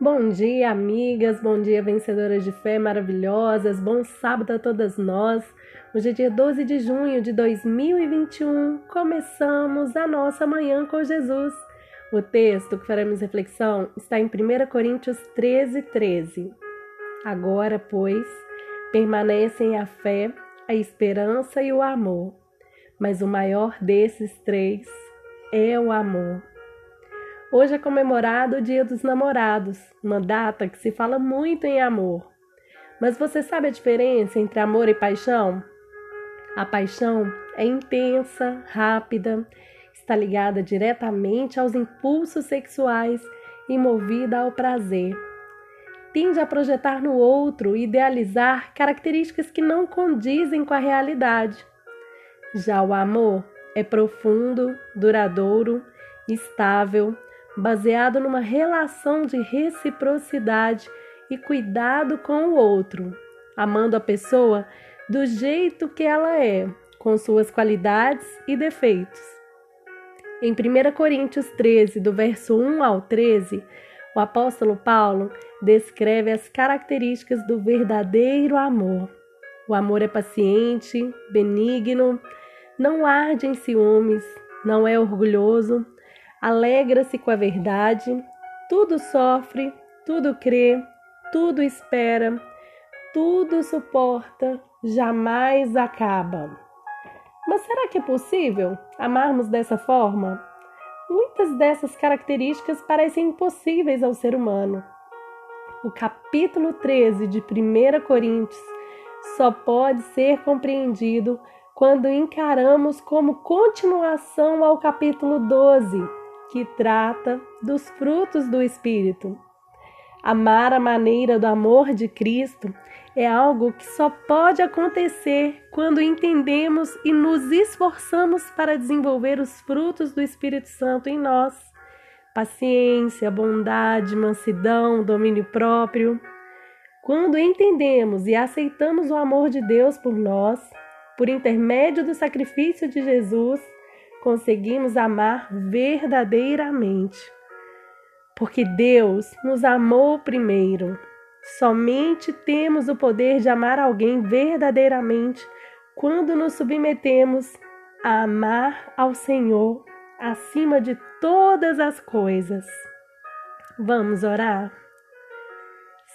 Bom dia, amigas, bom dia, vencedoras de fé maravilhosas, bom sábado a todas nós. Hoje é dia 12 de junho de 2021, começamos a nossa manhã com Jesus. O texto que faremos reflexão está em 1 Coríntios 13, 13. Agora, pois, permanecem a fé, a esperança e o amor, mas o maior desses três é o amor. Hoje é comemorado o Dia dos Namorados, uma data que se fala muito em amor. Mas você sabe a diferença entre amor e paixão? A paixão é intensa, rápida, está ligada diretamente aos impulsos sexuais e movida ao prazer. Tende a projetar no outro e idealizar características que não condizem com a realidade. Já o amor é profundo, duradouro, estável, baseado numa relação de reciprocidade e cuidado com o outro, amando a pessoa do jeito que ela é, com suas qualidades e defeitos. Em 1 Coríntios 13, do verso 1 ao 13, o apóstolo Paulo descreve as características do verdadeiro amor. O amor é paciente, benigno, não arde em ciúmes, não é orgulhoso, alegra-se com a verdade, tudo sofre, tudo crê, tudo espera, tudo suporta, jamais acaba. Mas será que é possível amarmos dessa forma? Muitas dessas características parecem impossíveis ao ser humano. O capítulo 13 de 1 Coríntios só pode ser compreendido quando encaramos como continuação ao capítulo 12, que trata dos frutos do Espírito. Amar a maneira do amor de Cristo é algo que só pode acontecer quando entendemos e nos esforçamos para desenvolver os frutos do Espírito Santo em nós: paciência, bondade, mansidão, domínio próprio. Quando entendemos e aceitamos o amor de Deus por nós, por intermédio do sacrifício de Jesus, conseguimos amar verdadeiramente. Porque Deus nos amou primeiro. Somente temos o poder de amar alguém verdadeiramente quando nos submetemos a amar ao Senhor acima de todas as coisas. Vamos orar?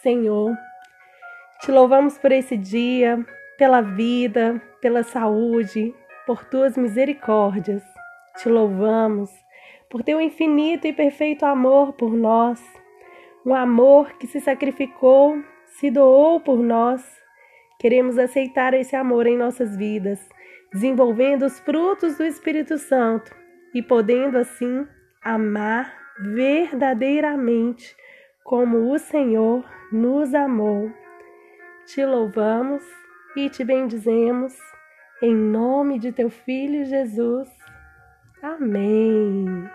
Senhor, te louvamos por esse dia, pela vida, pela saúde, por tuas misericórdias. Te louvamos por teu infinito e perfeito amor por nós, um amor que se sacrificou, se doou por nós. Queremos aceitar esse amor em nossas vidas, desenvolvendo os frutos do Espírito Santo e podendo assim amar verdadeiramente como o Senhor nos amou. Te louvamos e te bendizemos em nome de teu filho Jesus. Amém.